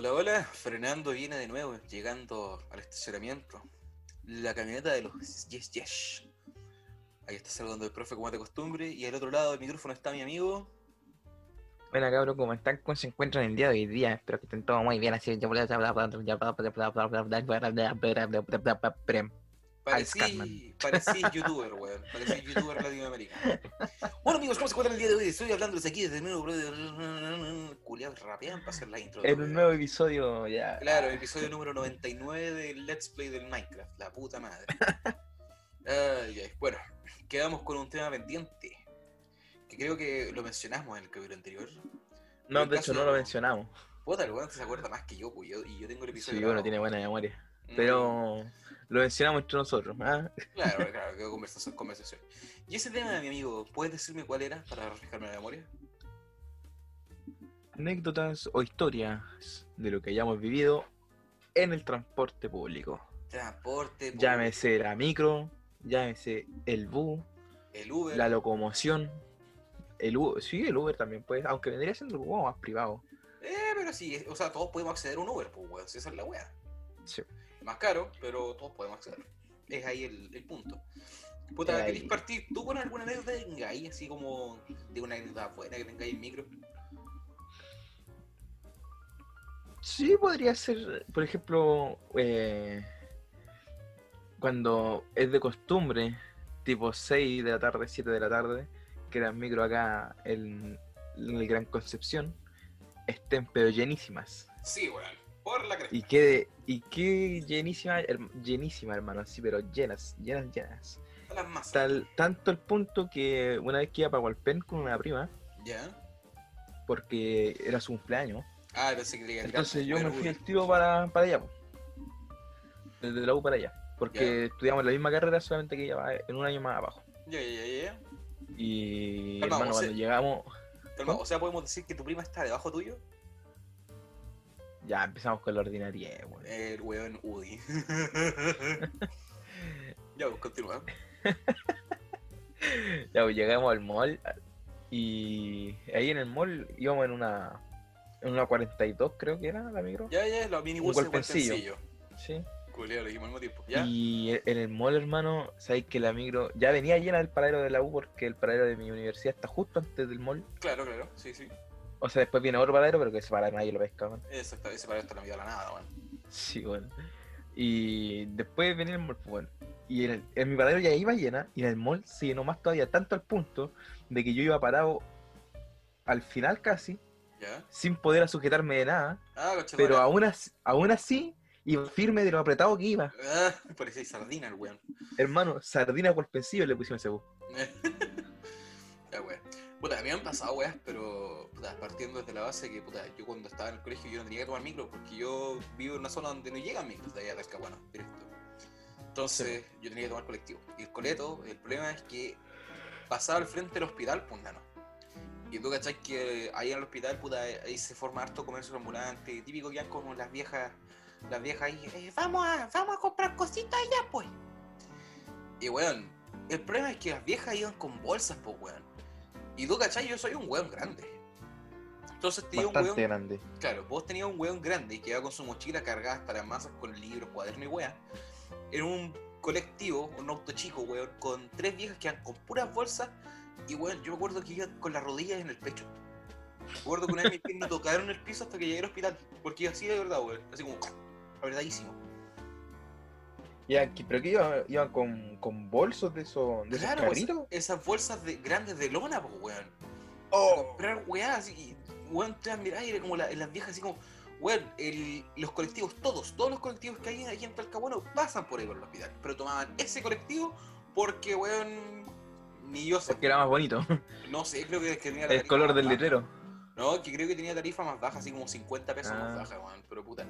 Hola, hola, Fernando viene de nuevo, llegando al estacionamiento. La camioneta de los Yes Yes. Ahí está saludando el profe como de costumbre. Y al otro lado del micrófono está mi amigo. Bueno, cabrón, ¿cómo están? ¿Cómo se encuentran el día de hoy día? Espero que estén todos muy bien. Así Parecí, parecí youtuber, weón. Parecí youtuber latinoamericano. Bueno, amigos, ¿cómo se encuentran el día de hoy? Estoy hablándoles aquí desde nuevo, bro. Culeados rapean para hacer la intro. En un nuevo episodio ya. Claro, el episodio número 99 del Let's Play del Minecraft. La puta madre. Ay, ay. Bueno, quedamos con un tema pendiente. Que creo que lo mencionamos en el capítulo anterior. No, el de hecho no lo mencionamos. Puta, el weón se acuerda más que yo, pues, yo- y yo tengo el episodio. Sí, bueno, tiene buena memoria. Mm, Pero lo mencionamos entre nosotros. ¿ah? Claro, claro, quedó conversación, conversación. Y ese tema, mi amigo, ¿puedes decirme cuál era para refrescarme la memoria? Anécdotas o historias de lo que hayamos vivido en el transporte público. Transporte, público, Llámese la micro, llámese el bus, el Uber. la locomoción. El Uber, sí, el Uber también puede, aunque vendría siendo el Uber más privado. Eh, pero sí, o sea, todos podemos acceder a un Uber, pues, weón, si esa es la wea. Sí. Más caro, pero todos podemos acceder. Es ahí el, el punto. Puta, ahí. ¿querés partir tú con alguna anécdota que tengáis, así como de una anécdota buena que tengáis en micro? Sí, podría ser, por ejemplo, eh, cuando es de costumbre, tipo 6 de la tarde, 7 de la tarde, que las micro acá en, en el Gran Concepción estén pero llenísimas. Sí, weón, por la cresta. Y qué, y qué llenísima, llenísima, hermano, sí, pero llenas, llenas, llenas. Las masas. Tal, tanto el punto que una vez que iba para Hualpén con una prima, ¿Ya? porque era su cumpleaños, Ah, pensé que tirar Entonces yo me fui al tiro para, para allá, desde la U para allá, porque estudiamos la misma carrera, solamente que ella va en un año más abajo. Ya, ya, ya, ya. Y Calma, hermano, sea- cuando llegamos, o sea, podemos decir que tu prima está debajo tuyo. Ya empezamos con la ordinaria, weón. El weón Udi. ya, pues continúa. Ya, pues, llegamos al mall y ahí en el mall íbamos en una en una 42 creo que era la micro. Ya, ya, los minibus Un golpencillo. Sí. Culeo, lo dijimos al mismo tiempo. ¿Ya? Y en el mall, hermano, sabéis que la micro ya venía llena del paradero de la U porque el paradero de mi universidad está justo antes del mall. Claro, claro, sí, sí. O sea, después viene otro paradero, pero que ese paradero nadie lo pesca, weón. Exacto, ese para esto la mitad de la nada, weón. Sí, bueno. Y después venía el mall, pues, bueno. Y en, el- en mi paradero ya iba llena, y en el mall se llenó más todavía, tanto al punto de que yo iba parado al final casi, ¿Ya? sin poder sujetarme de nada, Ah, pero aún así, aún así iba firme de lo apretado que iba. Ah, parecía sardina el weón. Hermano, sardina por pensillo le pusimos ese bus. ya. Puta, a mí me han pasado weas, pero puta, partiendo desde la base que puta, yo cuando estaba en el colegio yo no tenía que tomar micro porque yo vivo en una zona donde no llegan micros de allá de Talcahuano, directo. Entonces yo tenía que tomar colectivo. Y el coleto, el problema es que pasaba al frente del hospital, pues nano. Y tú cachai que ahí en el hospital, puta, ahí se forma harto comercio ambulante, típico van como las viejas, las viejas ahí, "Eh, vamos a, vamos a comprar cositas allá, pues. Y weón, el problema es que las viejas iban con bolsas, pues weón. Y tú cachai, yo soy un weón grande. Entonces tenía un weón, grande. claro, vos tenías un weón grande que iba con su mochila cargada hasta las masas con libros, cuadernos y weá. En un colectivo, un auto chico, weón, con tres viejas que iban con puras bolsas. Y weón, yo me acuerdo que iban con las rodillas en el pecho. Me acuerdo que una vez mis tocaron el piso hasta que llegué al hospital. Porque iba así de verdad, weón. Así como, apretadísimo. Que- pero que iban, iban con, con bolsos de esos, de esos Claro, carritos. esas bolsas de, grandes de lona, pues, weón. Oh. comprar weá así, y, weón, te vas a mirar y era como la- las viejas así como, weón, el- los colectivos, todos, todos los colectivos que hay aquí en Talcahuano pasan por ahí por el hospital, pero tomaban ese colectivo porque, weón, ni yo sé, Porque era más bonito. no sé, creo que, que tenía la El color del letrero. No, que creo que tenía tarifa más baja, así como 50 pesos más Ah. baja, weón, pero puta,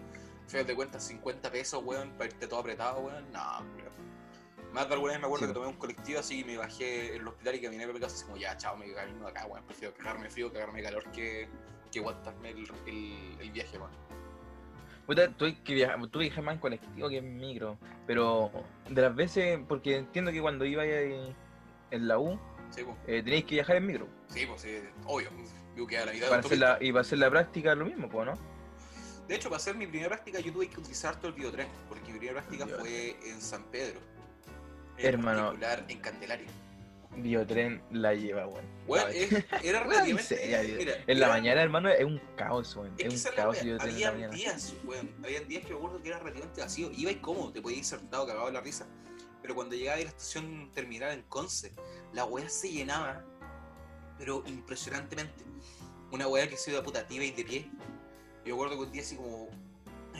fíjate de cuenta, 50 pesos, weón, para irte todo apretado, weón, no, weón. Más de alguna vez me acuerdo Sí. que tomé un colectivo así y me bajé en el hospital y caminé por mi casa así como, ya, chao, me camino de acá, weón. Prefiero cagarme frío, cagarme calor que, que aguantarme el, el, el viaje, weón. Puta, tú que viaja, tú viajas más en colectivo que en micro. Pero de las veces, porque entiendo que cuando iba ahí en la U, Sí, eh, tenéis que viajar en micro. sí, pues, sí, obvio. A la mitad de Para la hacer la, y para hacer la práctica lo mismo, ¿no? De hecho, para hacer mi primera práctica yo tuve que utilizar todo el videotren, porque mi primera práctica Dios. fue en San Pedro. En Hermano. particular en Candelaria. Biotren la lleva, weón. Bueno, es- era relativamente. seria, mira, En la mañana, hermano, es un caos, weón. Es un caos wea, Biotren en la había días, weón, había días que me acuerdo que era relativamente vacío. Iba y cómodo, te podías ir sentado cagado de la risa. Pero cuando llegaba a la estación terminal en Conce, la weá se llenaba, pero impresionantemente. Una weá que se iba puta, te iba y de pie. Yo recuerdo que un día así como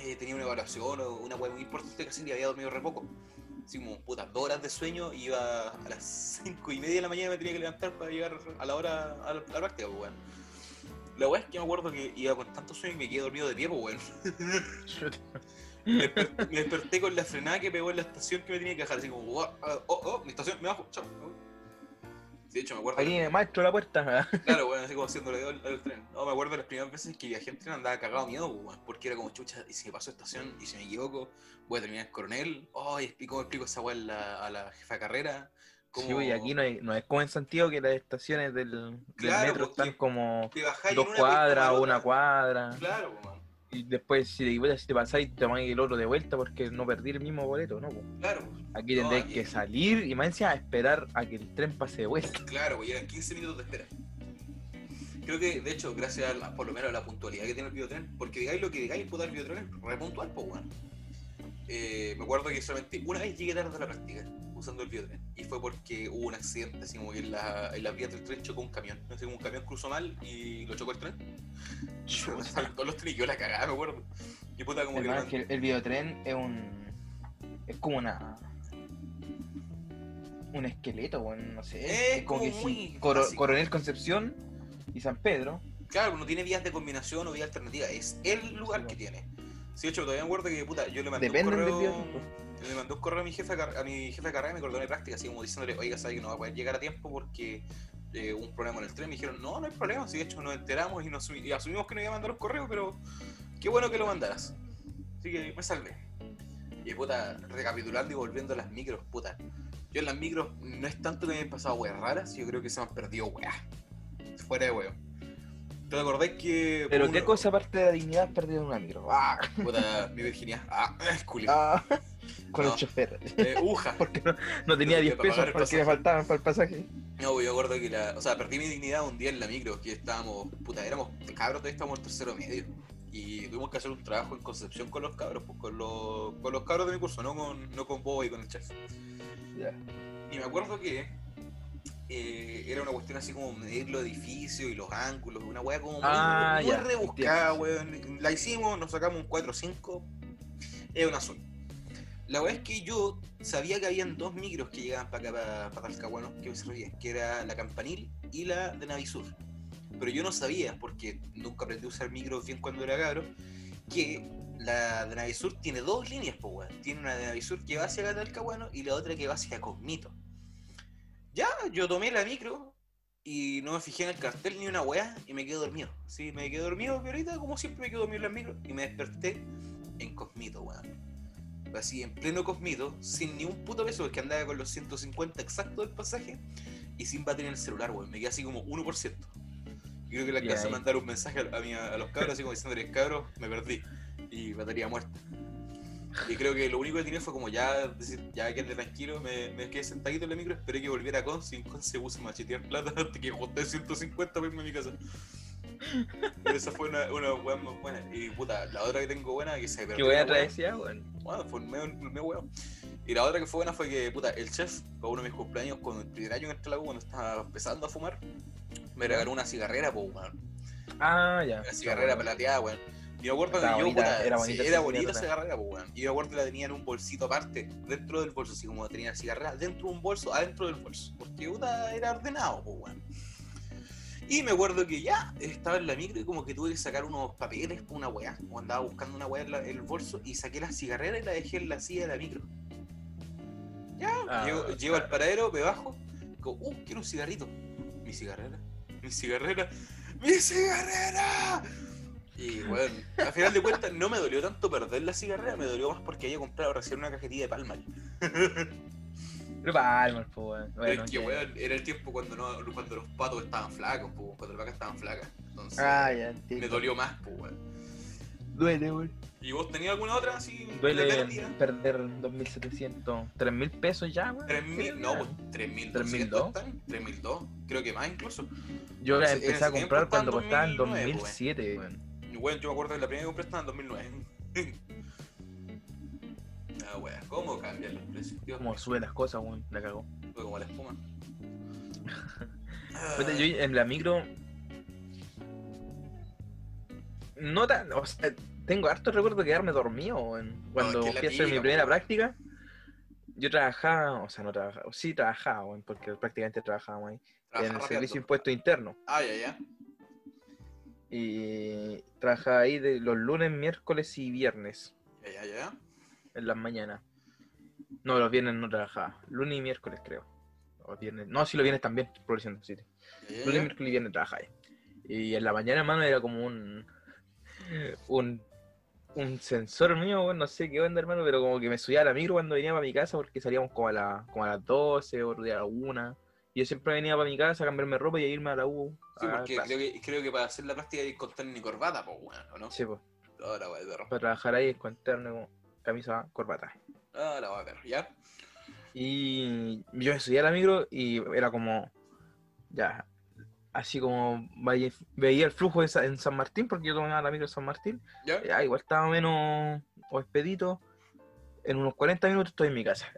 eh, tenía una evaluación o una weá muy importante que hacer y había dormido re poco. Así como puta, dos horas de sueño, iba a las cinco y media de la mañana me tenía que levantar para llegar a la hora a la, a la práctica, pues, weón. La weá es que me acuerdo que iba con tanto sueño que me quedé dormido de pie, pues, weón. Me desperté, me desperté con la frenada que pegó en la estación que me tenía que dejar, así como, oh, oh, oh, mi estación, me bajo, chao. De hecho, me acuerdo. Ahí, maestro, la puerta. Claro, bueno, así como haciéndole dedo al, tren. No, me acuerdo de las primeras veces que viajé en tren andaba cagado de miedo, pues, porque era como chucha, y si me paso estación, y si me equivoco, voy a terminar en coronel. Oh, y explico, ¿cómo explico esa weá a la, jefa de carrera? ¿Cómo Sí, y aquí no, hay- no es como en Santiago que las estaciones del, del Claro, metro porque están como dos cuadras o una cuadra. Claro, pues, man. Y después, si te equivocas, si te pasáis, tomáis el otro de vuelta porque no perdí el mismo boleto, ¿no? po. Claro. Aquí No, tendréis que salir y más encima esperar a que el tren pase de vuelta. Claro, pues eran 15 minutos de espera. Creo que, de hecho, gracias a la- por lo menos a la puntualidad que tiene el videotren, porque digáis lo que digáis, puta, el videotren es re puntual, pues, weón. Eh, me acuerdo que solamente una vez llegué tarde a la práctica usando el videotren, y fue porque hubo un accidente, así como que en, la, en las vías del tren chocó un camión. Así como un camión cruzó mal y lo chocó el tren. Todos los trenes y yo la cagada, me acuerdo. Y puta, como que. Que el videotren es un. es como una. un esqueleto, weón, no sé. Es Es como como que muy sí, Coro-. Coronel Concepción y San Pedro. Claro, no tiene vías de combinación o vías alternativas, es el lugar Sí, que tiene. Sí, hecho, todavía me acuerdo que, puta, yo le mandé Dependen un correo. Le mandé un correo a mi jefe a mi jefe de carrera y me acordó de práctica, así como diciéndole, oiga, ¿sabes que no va a poder llegar a tiempo porque eh, un problema en el tren? Me dijeron, no, no hay problema, sí, de hecho nos enteramos y, nos, asumimos que no iba a mandar un correo, pero qué bueno que lo mandaras. Así que me salvé. Y puta, recapitulando y volviendo a las micros, puta. Yo en las micros no es tanto que me hayan pasado weas raras, yo creo que se me han perdido weas. Fuera de weo. ¿Te acordáis que. Pero uno- qué cosa aparte de la dignidad has perdido en una micro. Ah, Puta, mi virginidad. Ah, es culio. ah, con No. el chofer. Eh, uja. Porque no, no tenía No 10 tenía para pagar pesos porque pasaje. faltaban para el pasaje. No, pues yo acuerdo que la. O sea, perdí mi dignidad un día en la micro, que estábamos. Puta, éramos cabros, todavía estábamos en tercero medio. Y tuvimos que hacer un trabajo en Concepción con los cabros, pues con los, con los cabros de mi curso, no con, no con Bobo y con el chef. Ya. Y me acuerdo que eh, era una cuestión así como medir los edificios y los ángulos, una weá como muy, Ah, muy ya, rebuscada, weón. La hicimos, nos sacamos un 4 o 5, es un azul. La weá es que yo sabía que habían dos micros que llegaban para acá, para, Talcahuano, que me servían, que era la Campanil y la de Navisur. Pero yo no sabía, porque nunca aprendí a usar micros bien cuando era cabro, que la de Navisur tiene dos líneas, pues weón. Tiene una de Navisur que va hacia Talcahuano y la otra que va hacia Cognito. Ya, yo tomé la micro y no me fijé en el cartel ni una weá y me quedé dormido. Sí, me quedé dormido, pero ahorita como siempre me quedo dormido en las micros y me desperté en Cosmito, weón. Así, en pleno Cosmito, sin ni un puto peso, porque andaba con los 150 exactos del pasaje y sin batería en el celular, weón. Me quedé así como 1%. Y creo que le Y alcancé a ahí. mandar un mensaje a, a mi- a los cabros, así como diciéndoles, cabros, me perdí. Y batería muerta. Y creo que lo único que tenía fue como ya decir, ya quedé tranquilo, me, me quedé sentadito en la micro, esperé que volviera con, sin con se puse a machetear plata hasta que junté 150 para irme a mi casa. Pero esa fue una, una weá muy buena. Y puta, la otra que tengo buena que se Qué perdió. buena la weá. travesía, weón. Bueno, fue medio, medio weón. Y la otra que fue buena fue que, puta, el chef, para uno de mis cumpleaños, con el primer año en este lago, cuando estaba empezando a fumar, me regaló una cigarrera, pues, weón. Ah, ya. Una cigarrera plateada, weón. Y me acuerdo Estaba que yo, bonita, puta, era sí, bonita era esa bonita esa cigarrera. pues, weón. Y yo me acuerdo que la tenía en un bolsito aparte, dentro del bolso, así como tenía la cigarrera dentro de un bolso, adentro del bolso. Porque, puta, era ordenado, pues, weón. Y me acuerdo que ya estaba en la micro y como que tuve que sacar unos papeles por una weá. Como andaba buscando una weá en, la- en el bolso y saqué la cigarrera y la dejé en la silla de la micro. Ya, Ah, llego, llego claro. al paradero, me bajo, digo, uh, quiero un cigarrito. Mi cigarrera, mi cigarrera, mi cigarrera. Y bueno, al final de cuentas no me dolió tanto perder la cigarrera, me dolió más porque había comprado recién una cajetilla de palma. Pero Palmer, pues, weón. Pero Bueno, es que, weón, era el tiempo cuando, no, cuando los patos estaban flacos, po, cuando las vacas estaban flacas. Entonces, Ah, ya me dolió más, pues, weón. Duele, weón. ¿Y vos tenías alguna otra así? Duele perder 2.700, 3.000 pesos ya, weón. 3.000, no, pues 3.200 3.200. están, 3.200, creo que más incluso. Yo la empecé a comprar cuando costaban 2009, 2007, weón. Y bueno, yo me acuerdo que la primera que compré estaba en 2009. ah, weón, ¿cómo cambian los precios? Dios Como mío, sube las cosas, weón. La cagó. fue como la espuma. Puta, yo en la micro. No tan. O sea, tengo harto recuerdo de quedarme dormido, weón. Cuando es que es la fui a hacer mi primera práctica, yo trabajaba, o sea, no trabajaba, sí trabajaba, weón, porque prácticamente trabajábamos ahí, Trabaja en el servicio de impuesto interno. Ah, ya, ya. Y trabajaba ahí de los lunes, miércoles y viernes, Ya, ya, ya. en las mañanas. No, los viernes no trabajaba, lunes y miércoles creo. O viernes. No, sí, los viernes también. Ya, ya, Lunes, miércoles y viernes trabajaba ahí. Y en la mañana, hermano, era como un. Un, un sensor mío, no sé qué onda, hermano, pero como que me subía a la micro cuando venía para mi casa porque salíamos como a, la, como a las 12 o a la 1. Yo siempre venía para mi casa a cambiarme ropa y a irme a la U. Sí, porque creo que, creo que para hacer la práctica hay que contar ni corbata, pues, weón, ¿o no? Sí, pues. Ahora perro. Para trabajar ahí, encontrarme como camisa, corbata. Ahora el perro, ¿ya? Y yo a la micro y era como, ya, así como veía el flujo en San Martín, porque yo tomaba la micro en San Martín, ¿Ya? ya, igual estaba menos o expedito, en unos 40 minutos estoy en mi casa.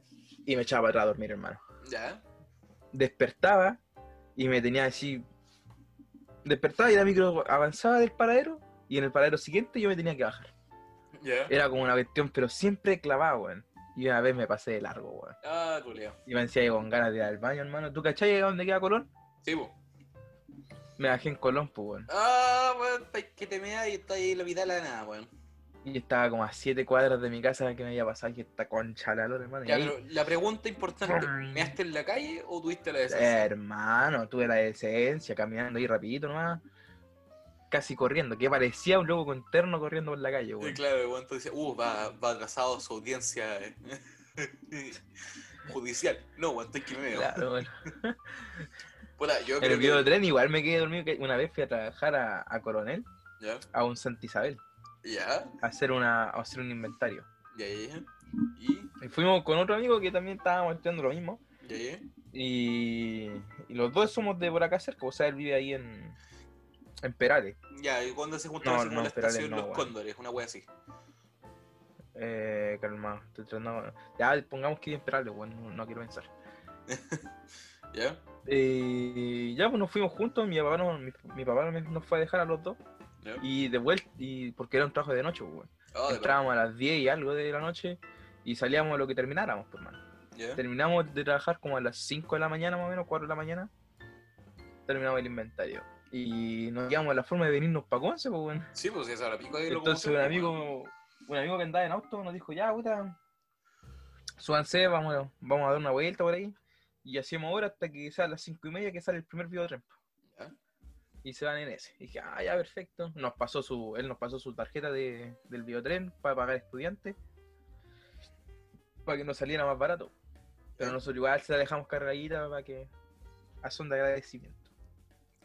Y me echaba para atrás a dormir, hermano. ¿Ya? Despertaba y me tenía así, despertaba y la micro avanzaba del paradero, y en el paradero siguiente yo me tenía que bajar. Era como una cuestión, pero siempre clavado, weón. Y una vez me pasé de largo, weón. Ah, culeo. Y me decía con ganas de ir al baño, hermano. ¿Tú cachai dónde queda Colón? Sí, pues. Me bajé en Colón, pues, weón. Ah, weón, que te meas y está ahí la mitad de la nada, weón. Y estaba como a 7 cuadras de mi casa que me había pasado y esta concha la lora, hermano. Y Ya, ahí, pero la pregunta importante. ¿measte en la calle o tuviste la eh, decencia? hermano, tuve la decencia caminando ahí rapidito nomás. Casi corriendo, que parecía un loco con terno corriendo por la calle, Sí, weón. claro, weón, entonces, uh, va, va atrasado su audiencia eh, judicial. No, estoy que me veo. Claro, weón. Puta, yo creo el que... tren igual me quedé dormido. que Una vez fui a trabajar a, a Coronel, Ya, a un Santa Isabel, ya, hacer, una, hacer un inventario. ya, ya, ya. Y, Y fuimos con otro amigo que también estábamos estudiando lo mismo. ya, ya. Y, y los dos somos de por acá cerca, o sea, él vive ahí en, en Perales. Ya, y cuando se juntan No, no, la estación no, Los weón. Cóndores, una wea así. Eh, estoy tratando. Ya, pongamos que en Perales, bueno, no, quiero pensar. ¿Ya? Eh, ya, pues nos fuimos juntos, mi papá, no, mi, mi papá nos fue a dejar a los dos. Y de vuelta, y porque era un trabajo de noche, pues, weón. De Entrábamos a las 10 y algo de la noche y salíamos a lo que termináramos, pues, hermano. Terminamos de trabajar como a las 5 de la mañana, más o menos, 4 de la mañana. Terminamos el inventario. Y nos quedamos a la forma de venirnos para Conce, pues, weón. Sí, pues esa la pico ahí Entonces un como amigo, un amigo que andaba en auto nos dijo, ya, puta, súbanse, vamos, a- vamos a dar una vuelta por ahí. Y hacemos hora hasta que sea a las 5 y media que sale el primer videotren. Ya. Y se van en ese. Y dije, ah, ya, perfecto. Nos pasó su, él nos pasó su tarjeta de, del videotren para pagar estudiantes. Para que nos saliera más barato. Pero nosotros igual se la dejamos cargadita para que a son de agradecimiento.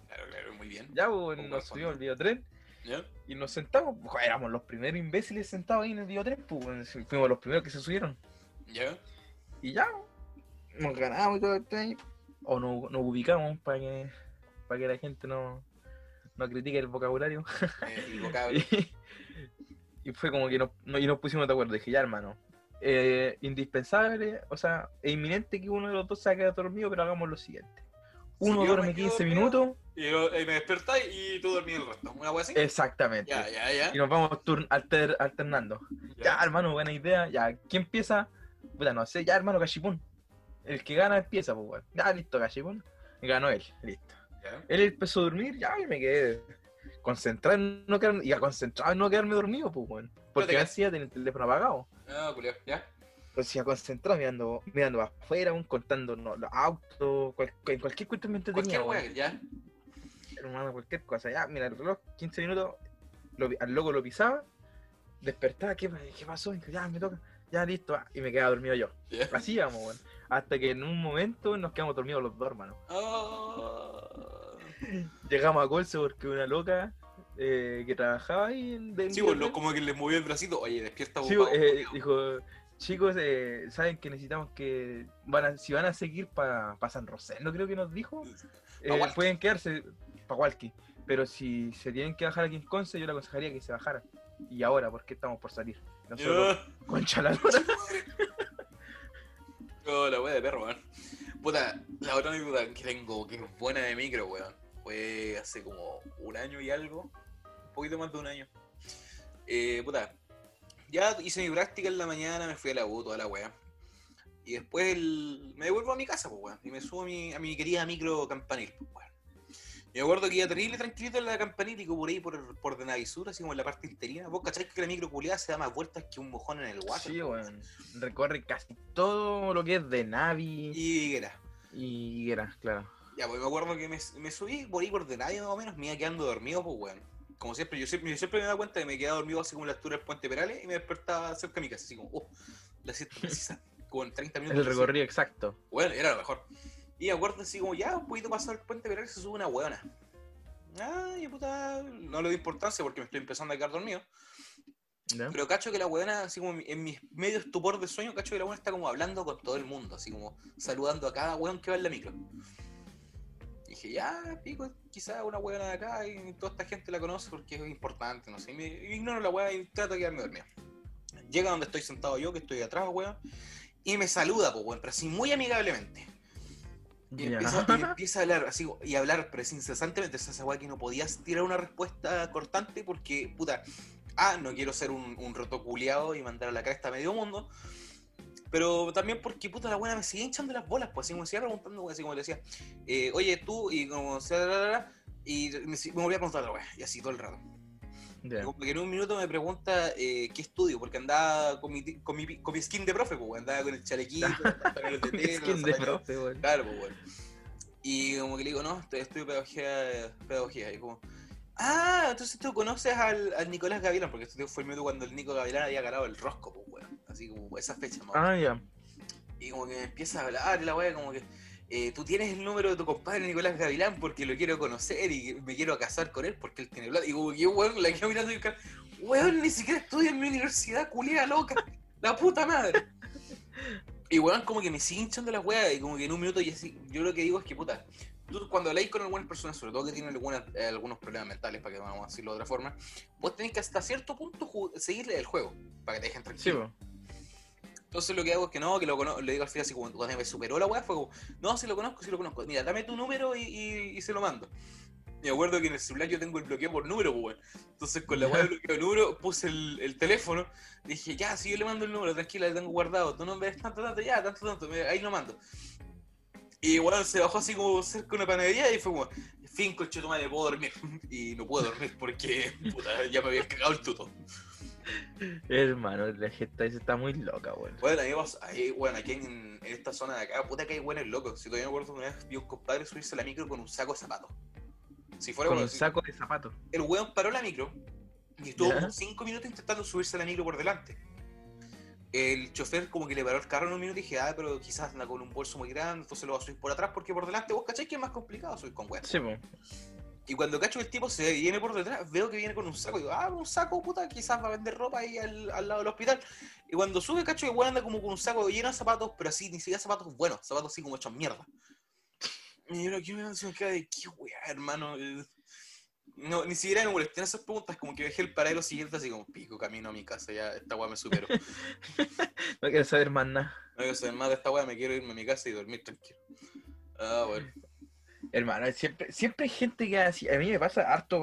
Claro, claro, muy bien. Ya, pues, nos subimos al videotren. ¿Ya? Y nos sentamos, pues, éramos los primeros imbéciles sentados ahí en el videotren, pues fuimos los primeros que se subieron. ¿Ya? Y ya, nos ganamos y todo el tren, O nos, nos ubicamos para que, para que la gente no, no critique el vocabulario. Eh, el vocablo. Y, y fue como que nos, no- y nos pusimos de acuerdo. Dije, ya hermano, eh, indispensable, o sea, es inminente que uno de los dos se quede dormido, pero hagamos lo siguiente. Uno duerme quedo 15 dormido, minutos, Y, yo- y me despertáis y tú dormís el resto. ¿Una así? exactamente. Ya, ya, ya. Y nos vamos turn- alter- alternando. Ya, hermano, buena idea. Ya, ¿quién empieza? Puta, no sé, ya, hermano, Cachipún. El que gana empieza, pues. Ya, listo, Cachipún. Ganó él, listo. Él empezó a dormir, ya, y me quedé concentrado en no quedarme, y concentrado en no quedarme dormido, pues, weón. Porque te hacía tener el teléfono apagado. Ah, culiao, ya. Entonces, ya concentrado mirando, mirando afuera, weón, contando no, los autos, cual- en cualquier cuestión me entretenía, Cualquier weón. ya. hermano, cualquier cosa. Ya, mira, el reloj, 15 minutos, lo al loco lo pisaba, despertaba, ¿qué, qué pasó? Y ya, me toca, ya, listo, ah, y me quedaba dormido yo. Ya. Así íbamos, weón. Hasta que en un momento nos quedamos dormidos los dos, hermano. Ah. Llegamos a Colse porque una loca eh, que trabajaba ahí en de- Sí, pues, como que le movió el bracito. Oye, despierta, Sí, ocupado, eh, dijo, chicos, eh, saben que necesitamos que van a, si van a seguir para San Rosendo, creo que nos dijo, eh, pueden quedarse para Walkie, pero si se tienen que bajar aquí en Conce, yo le aconsejaría que se bajaran. Y ahora, porque estamos por salir. Nosotros, concha la. Oh, la wea de perro, weón. Puta, la otra anécdota que tengo, que es buena de micro, weón, fue hace como un año y algo, un poquito más de un año. Eh, puta, ya hice mi práctica en la mañana, me fui a la U, toda la wea. Y después el- me devuelvo a mi casa, pues, weón, y me subo a mi, a mi querida micro campanil, pues, weón. Y me acuerdo que iba terrible tranquilito en la campanil y que por ahí por, por de Navisur, así como en la parte interina. Vos cacháis que la micro culiada se da más vueltas que un mojón en el water. Sí, weón. Recorre casi todo lo que es de Navi Y era. y Higuera, claro. Ya, pues me acuerdo que me, me subí por ahí por de nadie más o menos, me iba quedando dormido, pues weón. Como siempre, yo siempre, yo siempre me daba cuenta de que me quedaba dormido así como en la altura del puente Perales y me despertaba cerca de mi casa, así como, oh, la siesta precisa, como en 30 minutos. El recorrido exacto. Bueno, era lo mejor. Y me acuerdo así como, ya, un poquito pasado el puente Perales se sube una weona. Ay, puta, no le doy importancia porque me estoy empezando a quedar dormido. Pero cacho que la weona, así como en mi medio estupor de sueño, cacho que la weona está como hablando con todo el mundo, así como saludando a cada weón que va en la micro. Dije, ya, pico, quizás una weona de acá y toda esta gente la conoce porque es importante, no sé. Y me ignoro la weá y trato de quedarme dormido. Llega donde estoy sentado yo, que estoy atrás, weón, y me saluda, pues, weón, pero así muy amigablemente. Y empieza, y empieza a hablar así, y hablar, pero es incesantemente. Esa esa weá que no podías tirar una respuesta cortante porque, puta, ah, no quiero ser un, un roto culiao y mandar a la cresta a medio mundo. Pero también porque, puta, la buena me seguía hinchando las bolas, pues así como me seguía preguntando, así como le decía, eh, oye, tú, y como, y me, me volvía a preguntar la weá, y así todo el rato. Ya. Y como que en un minuto me pregunta eh, qué estudio, porque andaba con mi, con mi, con mi skin de profe, pues, andaba con el chalequito, Con tela, skin los de profe. Claro, pues, bueno. Y como que le digo, no, estudio pedagogía, pedagogía. Y como, ah, entonces tú conoces al, al Nicolás Gavilán, porque este fue el minuto cuando el Nico Gavilán había ganado el rosco, pues, weón. Así como esa fecha, más. Ah, ya. Y como que me empieza a hablar la wea, como que, eh, tú tienes el número de tu compadre Nicolás Gavilán porque lo quiero conocer y me quiero casar con él porque él tiene plata. Y como que yo, weón, la quedo mirando y cara, weón, ni siquiera estudia en mi universidad, culiada loca, la puta madre. Y weón, como que me sigue hinchando la wea y como que en un minuto y así, yo lo que digo es que puta, tú cuando habláis con algunas personas, sobre todo que tienen algunas, eh, algunos problemas mentales, para que vamos a decirlo de otra forma, vos tenés que hasta cierto punto seguirle el juego, para que te dejen tranquilo. Entonces lo que hago es que no, que lo conozco, le digo al final así como cuando me superó la weá, fue como, no, si lo conozco, si lo conozco. Mira, dame tu número y, y- y se lo mando. Me acuerdo que en el celular yo tengo el bloqueo por número, pues weón. Entonces con la weá del bloqueo de número puse el, el teléfono, dije, ya, si yo le mando el número, tranquila, lo tengo guardado, tu nombre es tanto, tanto, ya, tanto, tanto, ahí lo mando. Y bueno, se bajó así como cerca de una panadería y fue como, fin, madre, puedo dormir. Y no puedo dormir porque puta, ya me había cagado el tuto. Hermano, la gente ahí está muy loca, weón. Bueno, ahí vas, ahí, bueno, aquí en, en esta zona de acá, puta que hay buenos locos. Si todavía me acuerdo una vez vi un compadre subirse a la micro con un saco de zapatos. Si fuera Con bueno, un si- saco de zapatos. el weón paró la micro y estuvo Ya. como 5 minutos intentando subirse a la micro por delante. El chofer como que le paró el carro en un minuto y dije, ah, pero quizás anda con un bolso muy grande, entonces lo va a subir por atrás porque por delante, vos cacháis que es más complicado subir con weón. Sí. Y cuando cacho que el tipo se viene por detrás, veo que viene con un saco. Y digo, ah, un saco, puta, quizás va a vender ropa ahí al, al lado del hospital. Y cuando sube, cacho que weón anda como con un saco lleno de zapatos, pero así, ni siquiera zapatos buenos, zapatos así como hechos mierda. Y yo que me da se me queda de, qué weá, hermano. No, ni siquiera me molesté en esas preguntas, como que dejé el paradero siguiente así como, pico, camino a mi casa, ya esta weá me superó. No quiero saber más nada. No quiero saber más de esta weá, me quiero irme a mi casa y dormir tranquilo. Ah, bueno. Hermano, siempre, siempre hay gente que así. A mí me pasa harto.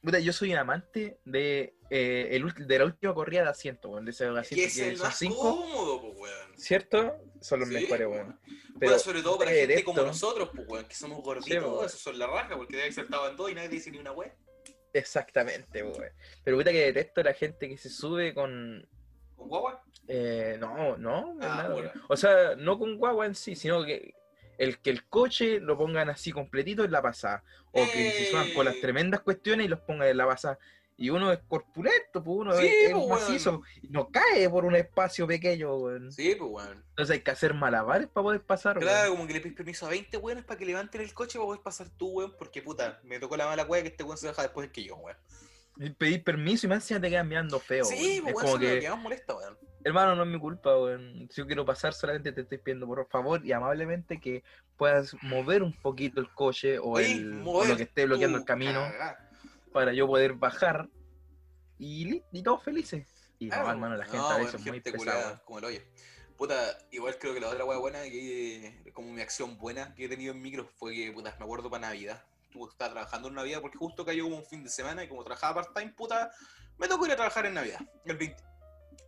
Puta, yo soy un amante de, eh, el, de la última corrida de asiento, weón. De ese asiento es que el son más cinco, cómodo, pues weón. ¿cierto? Son los Sí, mejores, weón. Pero, sobre todo para gente como nosotros, pues, weón, que somos gorditos, Sí, weón. esos son la raja, porque debe ser en dos y nadie dice ni una weá. Exactamente, weón. Pero puta que detesto la gente que se sube con. ¿Con guagua? eh, no, no, Ah, nada, weón. O sea, no con guagua en sí, sino que el que el coche lo pongan así completito en la pasada. O que se suban con las ¡Eh! tremendas cuestiones y los pongan en la pasada. Y uno es corpulento, pues uno Sí, es, es pues, weón. macizo. Y no cae por un espacio pequeño, weón. Sí, pues, weón. Entonces hay que hacer malabares para poder pasar, weón. Claro, como que le pides permiso a 20 weones para que levanten el coche para poder pasar tú, weón, porque puta, me tocó la mala weá que este weón se baja después que yo, weón. Y Pedir permiso y más encima te quedan mirando feo. Sí, weón. pues, es weón, como que, que molesta, weón. hermano, no es mi culpa, weón. Si yo quiero pasar, solamente te estoy pidiendo por favor y amablemente que puedas mover un poquito el coche o, el, o lo que esté bloqueando el camino cagá. Para yo poder bajar y, y todos felices. Y no, hermano, la gente no, a veces es muy pesada. como el hoyo. Puta, igual creo que la otra wea buena, que como mi acción buena que he tenido en micro fue que, puta, me acuerdo para Navidad. Tuve que estar trabajando en Navidad porque justo cayó como un fin de semana y como trabajaba part-time, puta, me tocó ir a trabajar en Navidad, el, 20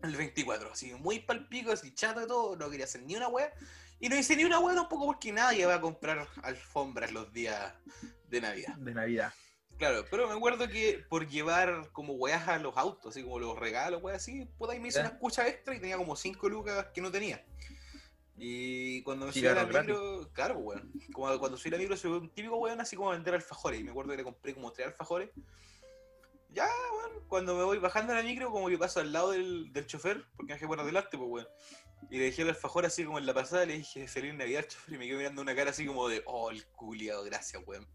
el 24. Así, muy palpico, así chato y todo, no quería hacer ni una wea. Y no hice ni una wea tampoco porque nadie va a comprar alfombras los días de Navidad. De Navidad. Claro, pero me acuerdo que por llevar como weas a los autos, así como los regalos, weas así, puta, ahí me hice una escucha extra y tenía como 5 lucas que no tenía. Y cuando me subí a la micro, claro, weón. Como cuando subí a la micro, soy un típico weón así como a vender alfajores. Y me acuerdo que le compré como tres alfajores. Ya, weón, cuando me voy bajando a la micro, como que paso al lado del, del chofer, porque me dejé por delante, pues, weón. Y le dejé el alfajor así como en la pasada, le dije feliz Navidad al chofer y me quedé mirando una cara así como de, oh, el culiado, gracias, weón.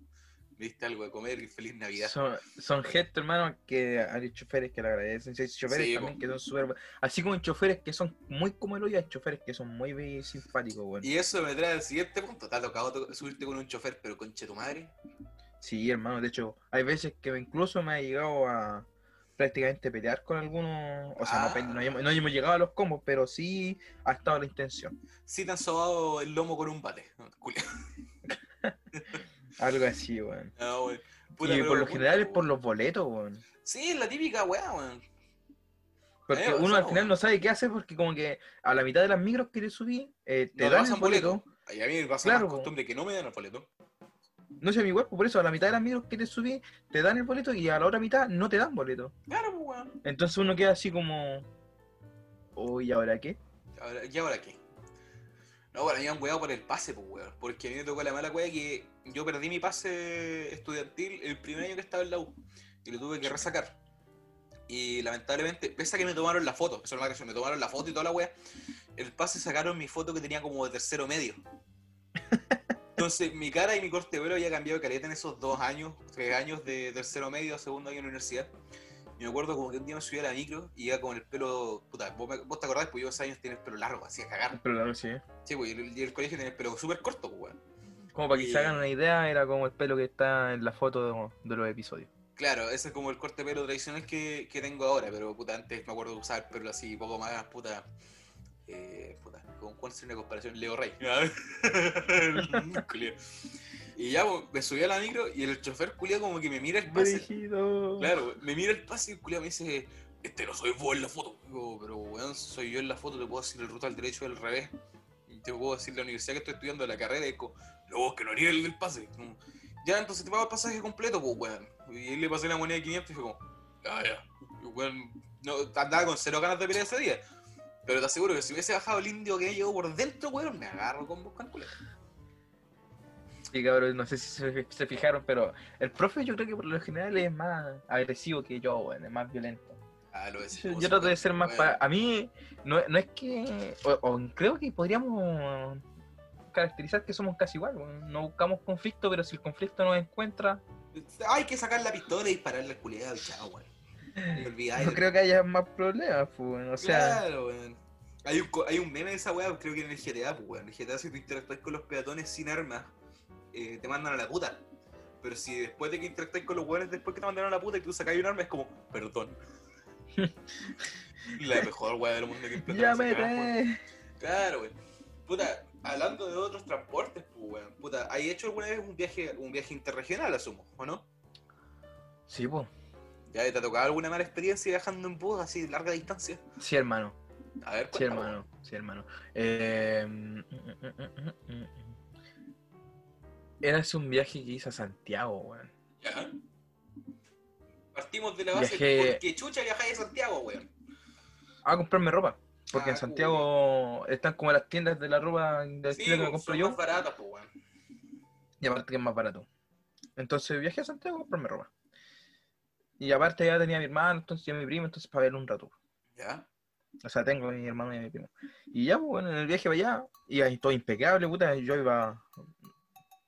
Diste algo de comer y feliz Navidad. Son, son gestos, hermano, que hay choferes que le agradecen. Hay choferes Sí, también que son súper. Así como hay choferes que son muy como el hoyo, hay choferes que son muy simpáticos, weón. Y eso me trae al siguiente punto. ¿Te ha tocado to- subirte con un chofer, pero conche tu madre? Sí, hermano, de hecho, hay veces que incluso me ha llegado a prácticamente pelear con algunos. O sea, no, Ah. pe- no, hemos, no hemos llegado a los combos, pero sí ha estado la intención. Sí te han sobado el lomo con un bate. Algo así, weón. No, weón. Puta, y por lo puta, general es por los boletos, weón. Sí, es la típica weá, weón. Porque Eh, uno al final no sabe qué hacer porque como que a la mitad de las micros que te subí, eh, te No dan el boleto. Y a mí me pasa Claro, po. costumbre que no me dan el boleto. No sé mi cuerpo, por eso a la mitad de las micros que te subí, te dan el boleto y a la otra mitad no te dan boleto. Claro, pues, weón. Entonces uno queda así como... Uy, ¿y ahora qué? ¿Y ahora qué? No, bueno, me han weado por el pase, pues, weón. Porque a mí me tocó la mala weá que yo perdí mi pase estudiantil el primer año que estaba en la U. Y lo tuve que resacar. Y lamentablemente, pese a que me tomaron la foto, eso es lo más gracioso, me tomaron la foto y toda la weá, el pase sacaron mi foto que tenía como de tercero medio. Entonces, mi cara y mi corte de pelo había cambiado de caleta en esos dos años, tres años de tercero medio a segundo año en la universidad. Y me acuerdo como que un día me subí a la micro y iba con el pelo. Puta, vos, me- vos te acordás, pues yo esos años tenía el pelo largo, así a cagar. Pero claro, sí. ¿eh? Sí, pues, y el, y el colegio tenía el pelo súper corto, pues, weón. Como para que Y- se hagan una idea, era como el pelo que está en la foto de, de los episodios. Claro, ese es como el corte de pelo tradicional que, que tengo ahora, pero puta, antes me acuerdo de usar el pelo así, poco más, puta. Eh, puta, ¿con cuál sería una comparación? Leo Rey. Y ya, pues, me subí a la micro y el chofer culiao como que me mira el pase. Claro, me mira el pase y el culiao me dice, este no soy vos en la foto. Digo, pero weón, soy yo en la foto, te puedo decir el ruta al derecho y al revés. Y te puedo decir la universidad que estoy estudiando, la carrera, y digo, no, que no haría el del pase. Como, Ya, entonces te pago el pasaje completo, pues weón. Y él le pasé la moneda de 500 y fue como, ah, ya. Y weón, no, andaba con cero ganas de pelear ese día. Pero te aseguro que si hubiese bajado el indio que llegó por dentro, weón, me agarro con vos calculas. Sí, cabrón, no sé si se, se fijaron, pero el profe yo creo que por lo general es más agresivo que yo, weón, es más violento. Ah, lo decís Yo, yo trato de ser más... weón. pa- A mí, no, no es que... O, o creo que podríamos caracterizar que somos casi igual, weón. no buscamos conflicto, pero si el conflicto nos encuentra, Hay que sacar la pistola y dispararle al culiado y chao, olvidáis no creo que haya más problemas, pues, weón. o sea... Claro, weón. Hay un, hay un meme de esa weá, creo que en el GTA, pues, weón. En el GTA, si tú interactúas con los peatones sin armas, eh, te mandan a la puta. Pero si después de que interactúas con los weones, después que te mandaron a la puta y tú sacas un arma, es como, perdón. la mejor weá del mundo que ¡Ya implementaron me esa cagada, weón. te... Claro, weón. Puta, hablando de otros transportes, pues, weón. Puta, ¿hay hecho alguna vez un viaje, un viaje interregional, asumo, o no? Sí, pues. ¿Ya te ha tocado alguna mala experiencia viajando en bus así larga distancia? Sí, hermano. A ver, Sí, cuéntame, hermano. Sí, hermano. Eh, Era hace un viaje que hice a Santiago, weón. Ya. Partimos de la base Viajé- porque chucha viajáis a Santiago, weón. A comprarme ropa. Porque Ah, en Santiago están como las tiendas de la ropa de Sí, estilo que me compro son yo. más baratas, pues, weón. Y aparte que es más barato. Entonces viajé a Santiago a comprarme ropa. Y aparte ya tenía a mi hermano, entonces y a mi primo, entonces para verlo un rato. Ya. O sea, tengo a mi hermano y a mi primo. Y ya, pues, bueno, en el viaje para allá, iba ahí todo impecable, puta. Yo iba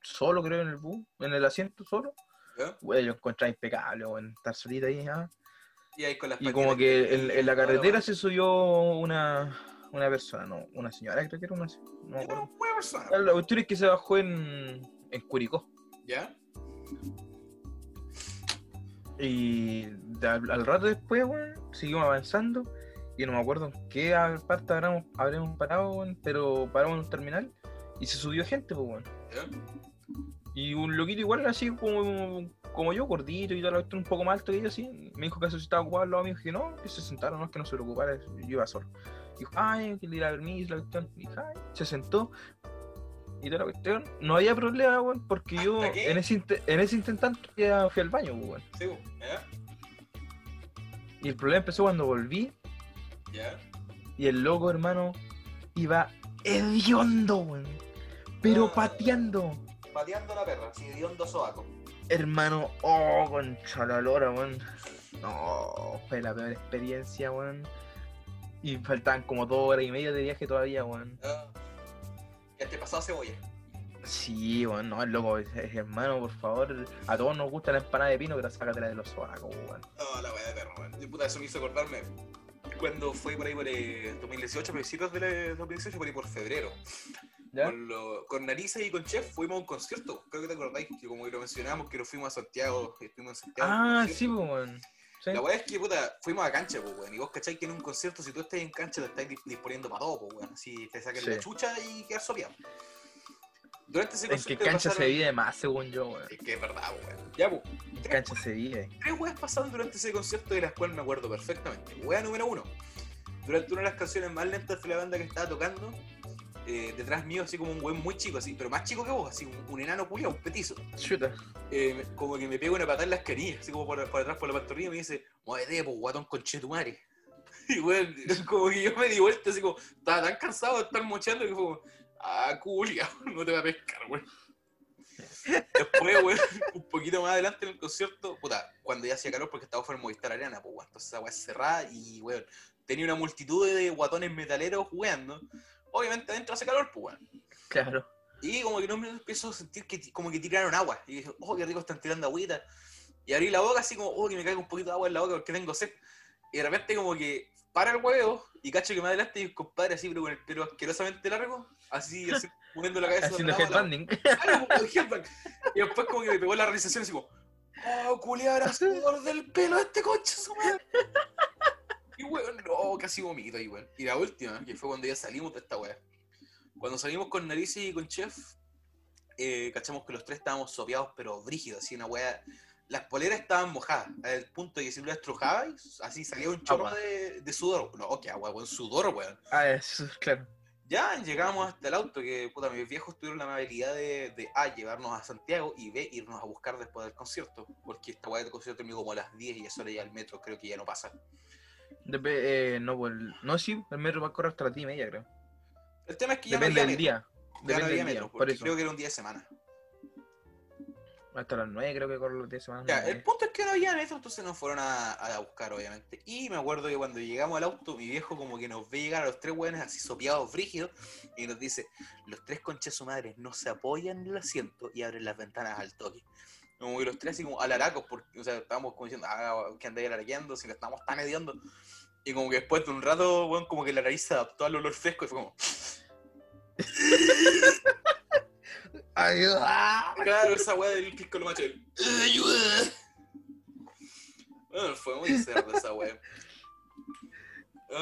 solo, creo, en el bus, en el asiento solo. ¿Ya? Weón, lo encontraba impecable. Estar solita ahí, ¿ah? Y ahí con las Y como que en, en la carretera se subió una, una persona, no, una señora, creo que era una señora. No me Era acuerdo. una buena persona. La cuestión es que se bajó en, en Curicó. ¿Ya? Y de al, al rato después, weón, seguimos avanzando. Y no me acuerdo en qué parte habremos, habremos parado, weón, pero paramos en un terminal y se subió gente, pues, weón. ¿Ya? Y un loquito igual así como, como yo, gordito y tal, un poco más alto que yo, así. Me dijo que eso estaba ocupado lado mío. Dije, no, que se sentaron, no es que no se preocupara, yo iba solo. Dijo, ay, que le diera permiso, la cuestión. Y dije, ay, se sentó. Y toda la cuestión, no había problema, weón, porque yo en ese, en ese intentante ya fui al baño, weón. Sí. Y el problema empezó cuando volví ¿Ya? y el loco, hermano, iba hediondo, weón. Pero Ah. pateando. Pateando la perra, así de hondo sobaco. Hermano, oh, concha la lora, weón. No, fue la peor experiencia, weón. Y faltaban como dos horas y media de viaje todavía, weón. Ah. Ya te cebolla. Sí, weón, no, el loco, es- es- hermano, por favor. A todos nos gusta la empanada de pino, pero sácatela de los sobacos, weón. No, la weá de perro, weón. Puta, eso me hizo acordarme cuando fue por ahí por eh, 2018, principios de 2018, por ahí por febrero. Con, lo- con Narices y con Chef fuimos a un concierto. Creo que te acordáis que como que lo mencionamos, que nos fuimos a Santiago. Estuvimos en Santiago. Ah, concierto. sí, pues, weón. Sí. La weá es que, puta, fuimos a cancha, pues, weón. Y vos cacháis que en un concierto, si tú estás en cancha, te estás dis- disponiendo para todo, pues, weón. Así te Sí. la chucha y quedar sopeado. Durante ese En que concierto cancha se pasaron- vive más, según yo, weón. Es que es verdad, pues, weón. Ya, pues. Cancha se vive. tres weas pasaron durante ese concierto de las cuales me acuerdo perfectamente. Wea número uno. Durante una de las canciones más lentas de la banda que estaba tocando, eh, detrás mío, así como un weón muy chico, así, pero más chico que vos, así un, un enano culiao, un petizo. Chuta. Eh, como que me pega una patada en las canillas, así como por, por atrás por la pantorrilla, y me dice, muévete, pues guatón conchetumare. Y weón, como que yo me di vuelta, así como, estaba tan cansado de estar mochando que fue como, ah, culia, no te voy a pescar, weón. Después, weón, un poquito más adelante en el concierto, puta, cuando ya hacía calor porque estaba fuera en Movistar Arena, pues weón, entonces esa es cerrada y weón, tenía una multitud de guatones metaleros jugando. Obviamente adentro hace calor, pues weón. Claro. Y como que no me empiezo a sentir que como que tiraron agua. Y dije, oh, qué rico están tirando agüita. Y abrí la boca así como, oh, que me caiga un poquito de agua en la boca porque tengo sed. Y de repente como que para el huevo y cacho que más adelante y compadre así, pero con el pelo asquerosamente largo, así, así moviendo la cabeza. Haciendo headbanding. Headbang. Y después como que me pegó la realización así como, oh, culiar del pelo este coche, su madre. Y weón, no, casi vomito ahí, weón. Y la última, que fue cuando ya salimos de esta weá. Cuando salimos con Narices y con Chef, eh, cachamos que los tres estábamos sopeados, pero brígidos, así una weá. Las poleras estaban mojadas, al punto de que si tú las estrujabas, así salía un chorro de, de sudor. No, qué agua, weón, sudor, weón. Ah, eso, claro. Ya llegamos hasta el auto, que puta, mis viejos tuvieron la amabilidad de, de A, llevarnos a Santiago y B, irnos a buscar después del concierto. Porque esta weá del concierto terminó como a las 10 y eso era ya el metro, creo que ya no pasa. Dep- eh, no, pues, el- no, sí, el metro va a correr hasta las 10 y media, creo. El tema es que ya Depende no del día. Ya no Depende del día, metro, por porque eso. creo que era un día de semana. Hasta las 9 creo que corre los 10 semanas. Ya, el punto es que no había metro, entonces nos fueron a, a buscar, obviamente. Y me acuerdo que cuando llegamos al auto, mi viejo como que nos ve llegar a los tres hueones así sopeados, frígidos, y nos dice, los tres conchas su madre no se apoyan en el asiento y abren las ventanas al toque. Como que los tres así como alaracos, porque, o sea, estábamos como diciendo, ah, que andáis alaraqueando, si le estábamos tan hediondo. Y como que después de un rato, bueno, como que la nariz se adaptó al olor fresco y fue como, Ayuda. claro, esa weá del pisco lo macho. ¡Ayuda! Bueno, fue muy cerdo esa weá.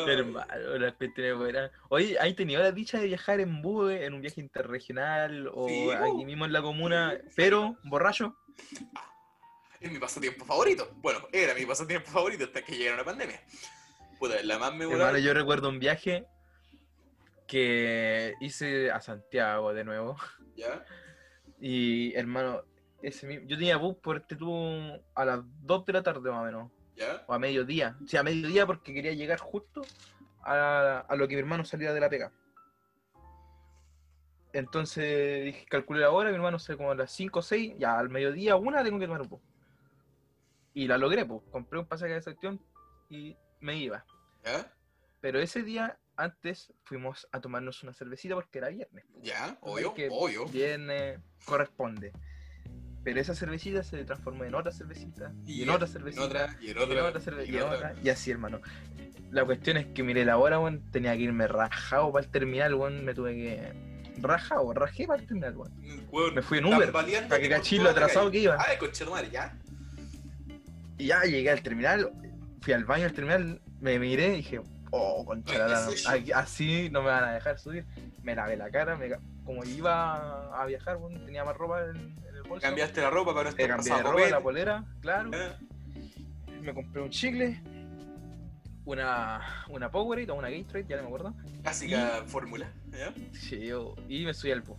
Hermano, las cuestiones buenas. Oye, ¿hay tenido la dicha de viajar en bus en un viaje interregional o Sí, aquí uh. mismo en la comuna, Sí, pero borracho? Es mi pasatiempo favorito. Bueno, era mi pasatiempo favorito hasta que llegara la pandemia. Puta, la más Hermano, memorable. yo recuerdo un viaje que hice a Santiago de nuevo. ¿Ya? Y hermano, ese mi- yo tenía bus por este tubo a las 2 de la tarde más o menos. ¿Ya? O a mediodía. Sí, a mediodía porque quería llegar justo a, a lo que mi hermano salía de la pega. Entonces dije, calculé la hora, mi hermano se como a las 5 o 6, ya al mediodía, una tengo que tomar un bus. Y la logré, pues. Compré un pasaje de sección y me iba. ¿Ya? Pero ese día, antes, fuimos a tomarnos una cervecita porque era viernes. ¿Ya? Obvio, obvio. Viernes corresponde. Pero esa cervecita se transformó en otra cervecita. Y, Y en en- otra en cervecita. otra, y en y en otra, otra cerve- y en en otra. otra, y así, hermano. La cuestión es que, mire, la hora, weón, tenía que irme rajado para el terminal, weón. Me tuve que. Rajado, rajé para el terminal, weón. Weón, Me fui en Uber, para que cachis lo atrasado que iba. Madre, ya. Y ya llegué al terminal, fui al baño del terminal, me miré y dije, oh, concha la así no me van a dejar subir. Me lavé la cara, me como iba a viajar, tenía más ropa en, en el bolso. Cambiaste la ropa para no Me estar cambié pasado ropa, la polera, claro. Eh, Me compré un chicle, una, una Powerade o una Gatorade, ya no me acuerdo. Clásica fórmula. ¿ya? Sí, yo- y me subí al bus.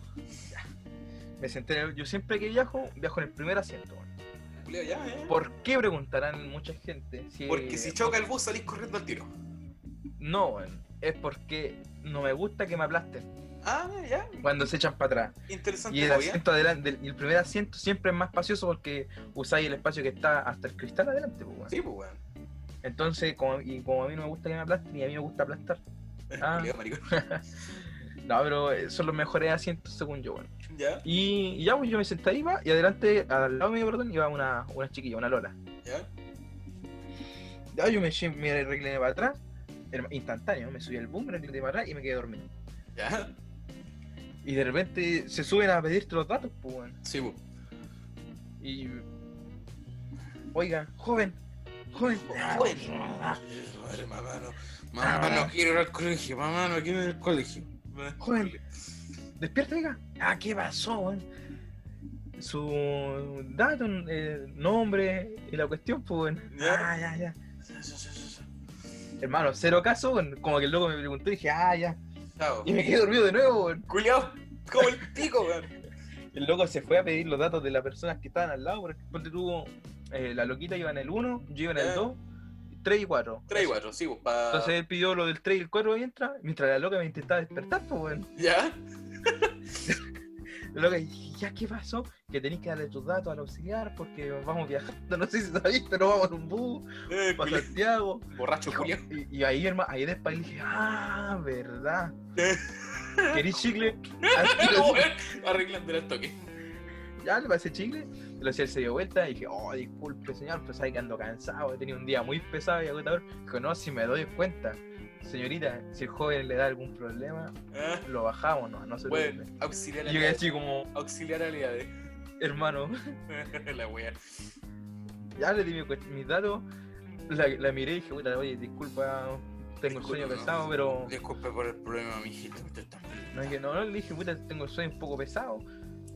Me senté en el- Yo siempre que viajo, viajo en el primer asiento. ya, eh. ¿Por qué preguntarán mucha gente? Si Porque si choca el bus salís corriendo al tiro. No, weón. Es porque no me gusta que me aplasten Ah, ya. cuando se echan para atrás. Interesante. Y el asiento adelante, el primer asiento siempre es más espacioso porque usáis el espacio que está hasta el cristal adelante, pues, weón. Sí, pues, weón. Entonces, como, y como a mí no me gusta que me aplasten y a mí me gusta aplastar. Ah. No, pero eh, son los mejores asientos según yo, weón. Ya, Y, y ya, pues yo me senté ahí, va, y adelante, al lado mío, perdón, iba una, una chiquilla, una Lola. ya. Ya, yo me, me recliné para atrás, instantáneo, me subí al boom, me recliné para atrás y me quedé dormido. Ya. Y de repente se suben a pedirte los datos, pues, weón. Sí, pues. Y. Oiga, joven, joven. Joder. Madre, mamá, no. Mamá, no quiero ir al colegio. Mamá, no quiero ir al colegio. Joven. Despierta, oiga. Ah, ¿qué pasó, weón? Su dato, eh, nombre y la cuestión, pues, weón. Ya. Ah, ya, ya. Hermano, cero caso. Como que el loco me preguntó y dije, ah, ya. Chao. Y me quedé dormido de nuevo, weón. Culeado, como el pico, weón. El loco se fue a pedir los datos de las personas que estaban al lado, porque ponte tú, eh, la loquita iba en el 1, yo iba en el Ya. 2, 3 y 4. 3 y 4, sí, pues, para. Entonces él pidió lo del 3 y el 4 y entra, mientras la loca me intentaba despertar, pues, weón. ¿Ya? Loca dije, ¿ya qué pasó? Que tenéis que darle tus datos al auxiliar porque vamos viajando, no sé si sabéis, pero vamos en un bus Eh, para. Santiago. Borracho, culiao. y, y ahí, hermano, ahí después dije, ah, verdad. ¿Querís chicle? Ah, No. Arreglando el toque. ya le pasé chicle. Si él se dio vuelta y dije, oh, disculpe señor, pues sabe que ando cansado, he tenido un día muy pesado y agotador. Dijo, no, si me doy cuenta. Señorita, si el joven le da algún problema, Ah, lo bajamos, no, no se Bueno, preocupe. auxiliar Y yo así como, Auxiliar hermano, La wea. ya le di mi mis datos, la, la miré y dije, puta, oye, disculpa, tengo el sueño pesado, no. pero... Disculpe por el problema, mijito. No, dije, no, no, le dije, puta, tengo el sueño un poco pesado.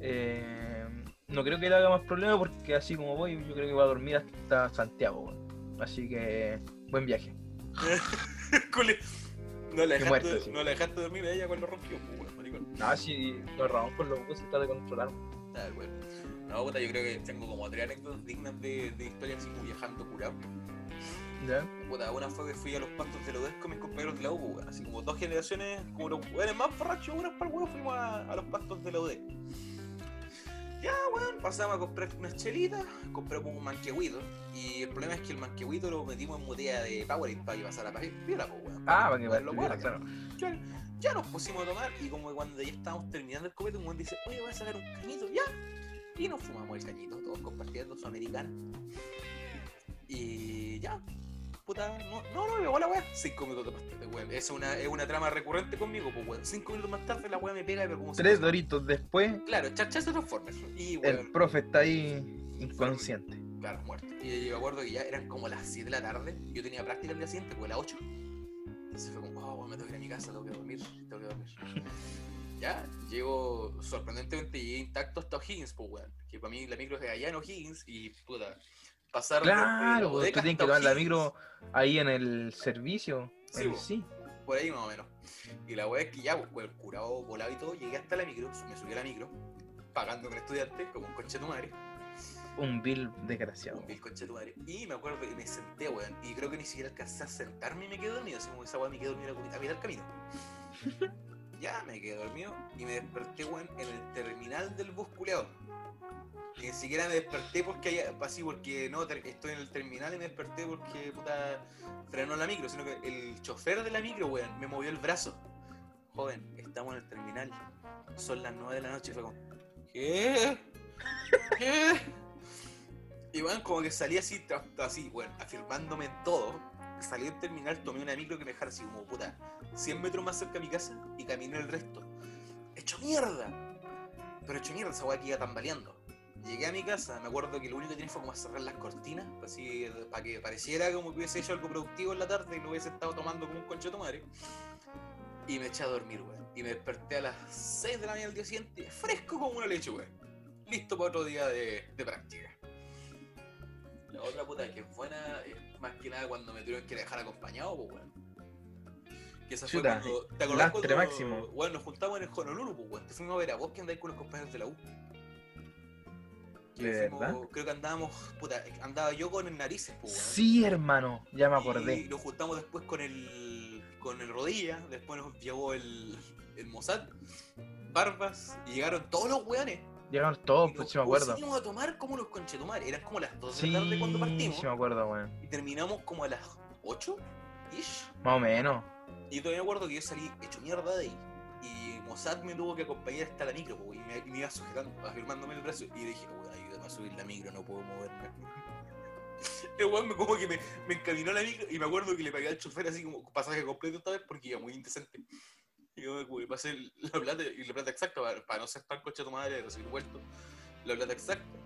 Eh, no creo que le haga más problema porque así como voy, yo creo que voy a dormir hasta Santiago. Así que, buen viaje. No la dejaste, muerto, sí. no la dejaste dormir a ella cuando rompió. No, si nos robamos con los buses, trata de controlar. Bueno. No, puta, yo creo que tengo como tres anécdotas dignas de, de historias así como viajando curado. ¿Ya? Puta, una fue que fui a los pastos de la UDES con mis compañeros de la U, pues, weón. Así como dos generaciones, como los weones más borrachos, unos para el huevo, fuimos a, a los pastos de la UDES. Ya, weón, pasamos a comprar unas chelitas, compramos un manquehuito. Y el problema es que el manquehuito lo metimos en botella de Powerade para que pasara para piola, pues, weón. Ah, para que claro. Ya, ya nos pusimos a tomar y como cuando ya estábamos terminando el copete, un weón dice, oye, voy a sacar un cañito, ya. Y nos fumamos el cañito, todos compartiendo su americana. Y ya. Puta, no, no, no me pegó la weá. Cinco minutos más tarde, weón. Es una, es una trama recurrente conmigo, pues weón. Cinco minutos más tarde la weá me pega, pero como Tres doritos después, Claro, chachazo Transformers. Y el weón, profe está ahí inconsciente. claro, muerto. Y yo me acuerdo que ya eran como las 7 de la tarde. Yo tenía práctica el día siguiente, pues a las 8. Entonces fue como, oh, weón, me tengo que ir a mi casa, tengo que dormir, tengo que dormir. ya, llego, sorprendentemente llegué intacto hasta O'Higgins, pues weón. Que para mí la micro es de allá en O'Higgins y puta, pasar Claro, pues, tú tienes que tomar la micro ahí en el servicio. Sí, bo. sí. Por ahí más o menos. Y la weá es que ya, pues, el curado volado y todo, llegué hasta la micro, me subí a la micro, pagando con estudiante, como un conche de tu madre. Un bill desgraciado. Un vil conche de tu madre. Y me acuerdo que me senté, weón. Y creo que ni siquiera alcancé a sentarme y me quedé dormido. Así como esa weá me quedé dormido a mitad del camino. ya me quedé dormido y me desperté, weón, en el terminal del bus culeado. Ni siquiera me desperté porque haya, así porque no estoy en el terminal y me desperté porque puta frenó la micro, sino que el chofer de la micro, weón, me movió el brazo. Joven, estamos en el terminal. Son las 9 de la noche, fue como, ¿qué? ¿Qué? Y bueno, como que salí así, así, bueno, afirmándome todo. Salí al terminal, tomé una micro que me dejara así como puta, 100 metros más cerca de mi casa y caminé el resto. ¡Hecho mierda! Pero hecho mierda, esa weá que iba tambaleando. Llegué a mi casa, me acuerdo que lo único que tenía fue como cerrar las cortinas, así, para que pareciera como que hubiese hecho algo productivo en la tarde y lo hubiese estado tomando como un concho de madre. Y me eché a dormir, weón. Y me desperté a las 6 de la mañana del día siguiente, fresco como una leche, weón. Listo para otro día de, de práctica. La otra puta que es buena es más que nada cuando me tuvieron que dejar acompañado, pues, weón. Que esa fue Chuta, cuando. ¿Te acordás lastre cuando, máximo. Weón, nos juntamos en el Honolulu, pues, weón. Te fuimos a ver a vos que andáis con los compañeros de la U. ¿De fuimos- verdad? Creo que andábamos, puta, andaba yo con el narices, pues, weón. Sí, hermano, ya me Y acordé. nos juntamos después con el con el rodilla, después nos llevó el, el Mossad, Barbas, y llegaron todos los weones. Llegaron todos, y pues nos sí me acuerdo. pusimos a tomar como los conchetumares. Eran como las 2 de Sí, la tarde cuando partimos. sí me acuerdo, weón. Y terminamos como a las 8 ish. Más o menos. Y todavía me acuerdo que yo salí hecho mierda de ahí. Y Mossad me tuvo que acompañar hasta la micro, y me, iba sujetando, afirmándome el brazo. Y dije, weón, ayúdame a subir la micro, no puedo moverme. El weón me como que me, me encaminó a la micro y me acuerdo que le pagué al chofer así como pasaje completo esta vez porque iba muy indecente. Y yo me pasé la plata y la plata exacta para, para no ser tan coche de tu madre recibir vuelto. La plata exacta.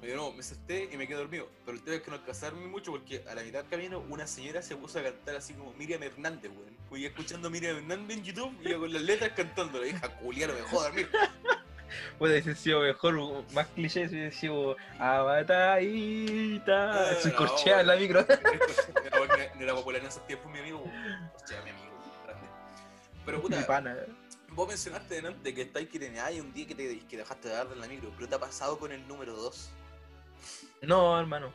Me dio, no, me senté y me quedé dormido. Pero el tema es que no alcanzé a dormir mucho porque a la mitad del camino una señora se puso a cantar así como Miriam Hernández, weón. Fui escuchando a Miriam Hernández en YouTube y yo con las letras cantando. La hija culiar, me dejó dormir. Puede haber sido mejor, más cliché si hubiese sido Abatadita. Ah, Se no, corchea en la micro. No, no era popular en esos tiempos, mi amigo. Mi amigo. Pero Mi puta, pana. vos mencionaste delante que estáis que tenías un día que, te, que dejaste de dar en la micro, pero te ha pasado con el número 2. No, hermano,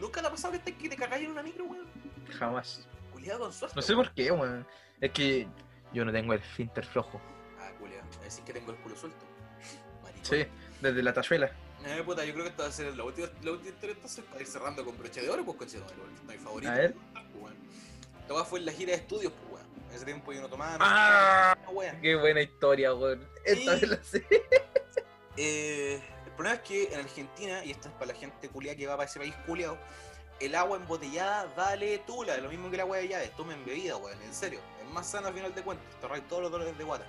¿Nunca te ha pasado que, estáis que te cagáis en una micro, weón? jamás. Culiado con suerte. No sé por qué, weón. Es que yo no tengo el finter flojo. Ah, culiado. Es decir que tengo el culo suelto. Maricón. Sí, desde la tachuela. Eh, puta, yo creo que esta va a ser la última, la última historia entonces para ir cerrando con broche de oro, pues coche de oro, no hay favorito. A ver. Weá fue en la gira de estudios, pues weón. En ese tiempo yo no tomaba, no Ah. fumaba, no weón. Qué buena historia, weón. Esta Sí. vez la sé. Eh, problema es que en Argentina, y esto es para la gente culiada que va para ese país culiado, el agua embotellada vale tula, lo mismo que el agua de tomen bebida, weón, en serio. Es más sana al final de cuentas, te todos los dolores de guata.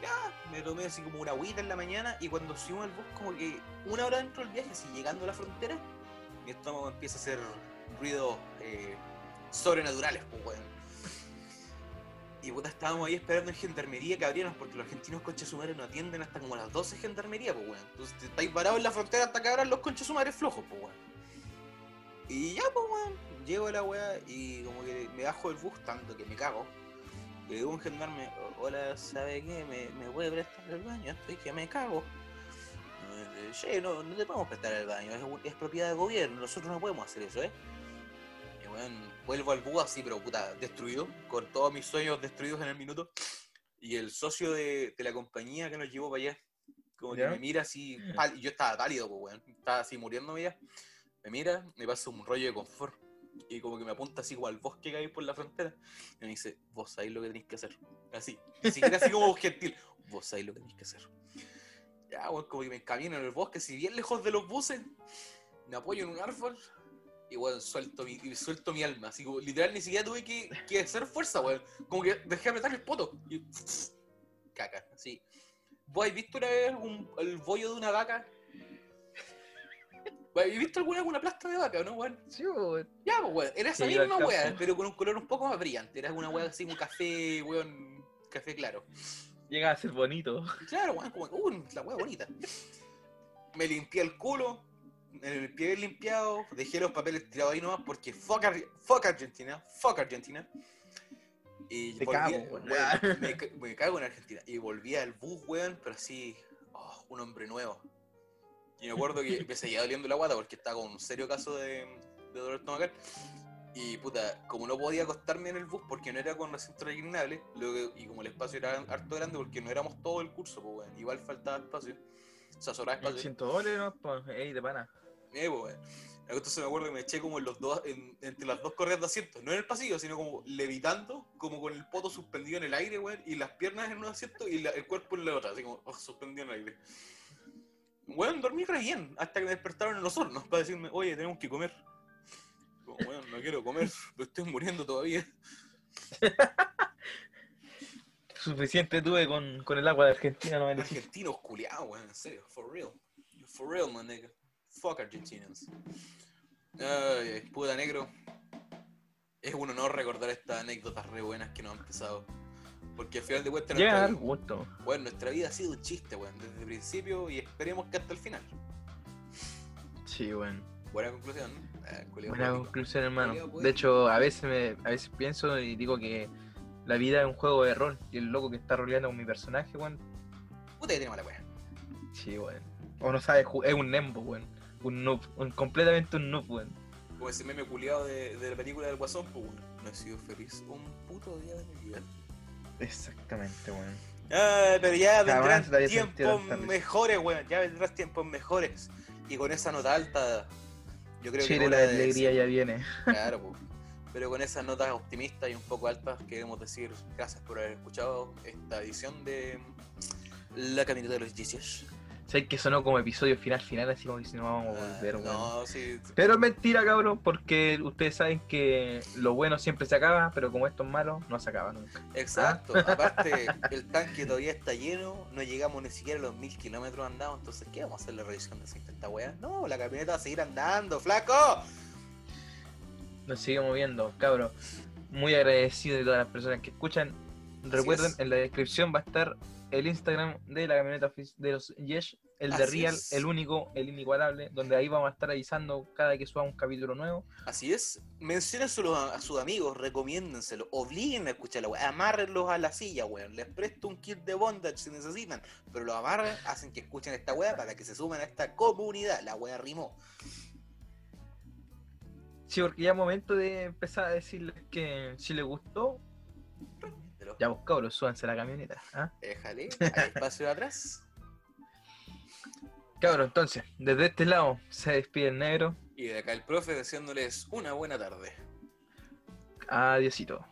Ya, me tomé así como una agüita en la mañana y cuando subimos al bus, como que una hora dentro del viaje, así llegando a la frontera, mi estómago empieza a hacer ruidos eh, sobrenaturales, pues weón. Y puta, estábamos ahí esperando en gendarmería que abrieran porque los argentinos conches sumares no atienden hasta como las 12 gendarmería, pues weón. Entonces estáis parados en la frontera hasta que abran los conches sumares flojos, pues weón. Y ya, pues weón, llego a la weá y como que me bajo del bus tanto que me cago. Le digo a un gendarme, "O- hola, ¿sabe qué? ¿Me, me puede prestar el baño? Estoy que me cago. Che, no, te podemos prestar el baño, es propiedad del gobierno, nosotros no podemos hacer eso, ¿eh? Weón, vuelvo al bus así, pero puta, destruido, con todos mis sueños destruidos en el minuto. Y el socio de, de la compañía que nos llevó para allá, como ¿Ya? que me mira así, y yo estaba pálido, pues weón, estaba así muriéndome ya. Me mira, me pasa un rollo de confort. Y como que me apunta así como al bosque que hay por la frontera. Y me dice, vos sabés lo que tenéis que hacer. Así, ni siquiera así como gentil. Vos sabés lo que tenéis que hacer. Ya, weón, como que me encamino en el bosque, si bien lejos de los buses, me apoyo en un árbol y weón, suelto mi, y suelto mi alma. Así como, literal, ni siquiera tuve que, que hacer fuerza, weón. Como que dejé apretar el poto. Y caca, así. ¿Vos habéis visto una vez un- el bollo de una vaca? ¿Habéis visto alguna, alguna plasta de vaca, no, weón? Sí, weón. Ya, pues, weón. Era esa Sí, misma weá, campo. pero con un color un poco más brillante. Era una weá así, un café, weón. Café claro. Llega a ser bonito. Claro, weón, como, uh, la weá bonita. Me limpié el culo, el pie limpiado, dejé los papeles tirados ahí nomás porque fuck, Ar- fuck Argentina, fuck Argentina. Y Te volví- cago, weón, weón. me, me cago en Argentina. Y volví al bus, weón, pero así, oh, un hombre nuevo. Y me acuerdo que me seguía doliendo la guata porque estaba con un serio caso de, de dolor estomacal. Y puta, como no podía acostarme en el bus porque no era con asiento reclinable, y como el espacio era harto grande porque no éramos todo el curso, pues weón, igual faltaba espacio. Sobraba espacio. 100 dólares, ¿no? Pues, ey, de pana. Eh, pues. Entonces me acuerdo que me eché como en los dos, en- entre las dos correas de asientos, no en el pasillo, sino como levitando, como con el poto suspendido en el aire, weón, y las piernas en un asiento y la- el cuerpo en la otra, así como oh, suspendido en el aire. Weón, dormí re bien hasta que me despertaron en los hornos para decirme, oye, tenemos que comer. Como, weón, no quiero comer, me estoy muriendo todavía. Suficiente tuve con, con el agua de Argentina, no me. Argentinos culiados, weón, en serio, for real. For real, man, nigga. Fuck Argentinians. Ay, puta negro. Es un honor recordar estas anécdotas re buenas que nos han empezado. Porque al final de cuentas Llega dar nuestra, gusto. weón, nuestra vida ha sido un chiste, weón, desde el principio y esperemos que hasta el final. Sí, bueno. Buena conclusión, ¿no? Culiao Buena conclusión, hermano. De hecho, a veces me, a veces pienso y digo que la vida es un juego de rol. Y el loco que está roleando con mi personaje, weón. Puta que tiene mala weá. Sí, weón. O no sabe, es un Nembo, weón. Un noob. Un, completamente un noob, weón. Como ese meme culiado de, de la película del Guasón, pues weón. No he sido feliz un puto día de mi vida. Exactamente, weón. Ah, pero ya vendrán tiempos mejores, weón. Ya vendrán tiempos mejores. Y con esa nota alta, yo creo Chile, que. la de alegría ya viene. Claro, po. Pero con esas notas optimistas y un poco altas, queremos decir gracias por haber escuchado esta edición de La Caminata de los Gicios. Sé que sonó como episodio final, final, así como que si no vamos a volver, weón. no, sí. Pero es mentira, cabrón, porque ustedes saben que lo bueno siempre se acaba, pero como esto es malo, no se acaba nunca. Exacto. Aparte, el tanque todavía está lleno, no llegamos ni siquiera a los mil kilómetros andados, entonces, ¿qué vamos a hacer la revisión de 50 weá? No, la camioneta va a seguir andando, flaco. Nos seguimos viendo, cabrón. Muy agradecido de todas las personas que escuchan. Recuerden, es. en la descripción va a estar el Instagram de la camioneta de los Yesh, el de Así Real, es. el único, el inigualable, donde ahí vamos a estar avisando cada que suba un capítulo nuevo. Así es, menciónenselo a, a sus amigos, recomiéndenselo, obliguen a escuchar la weá, amárrenlos a la silla, weón. Les presto un kit de bondage si necesitan, pero los amarran, hacen que escuchen esta weá para que se sumen a esta comunidad. La weá rimó. Sí, porque ya es momento de empezar a decirles que si les gustó, ya vos cabros, súbanse a la camioneta. ¿ah? Déjale, hay espacio de atrás. Cabros, entonces, desde este lado se despide el negro. Y de acá el profe deseándoles una buena tarde. Adiósito.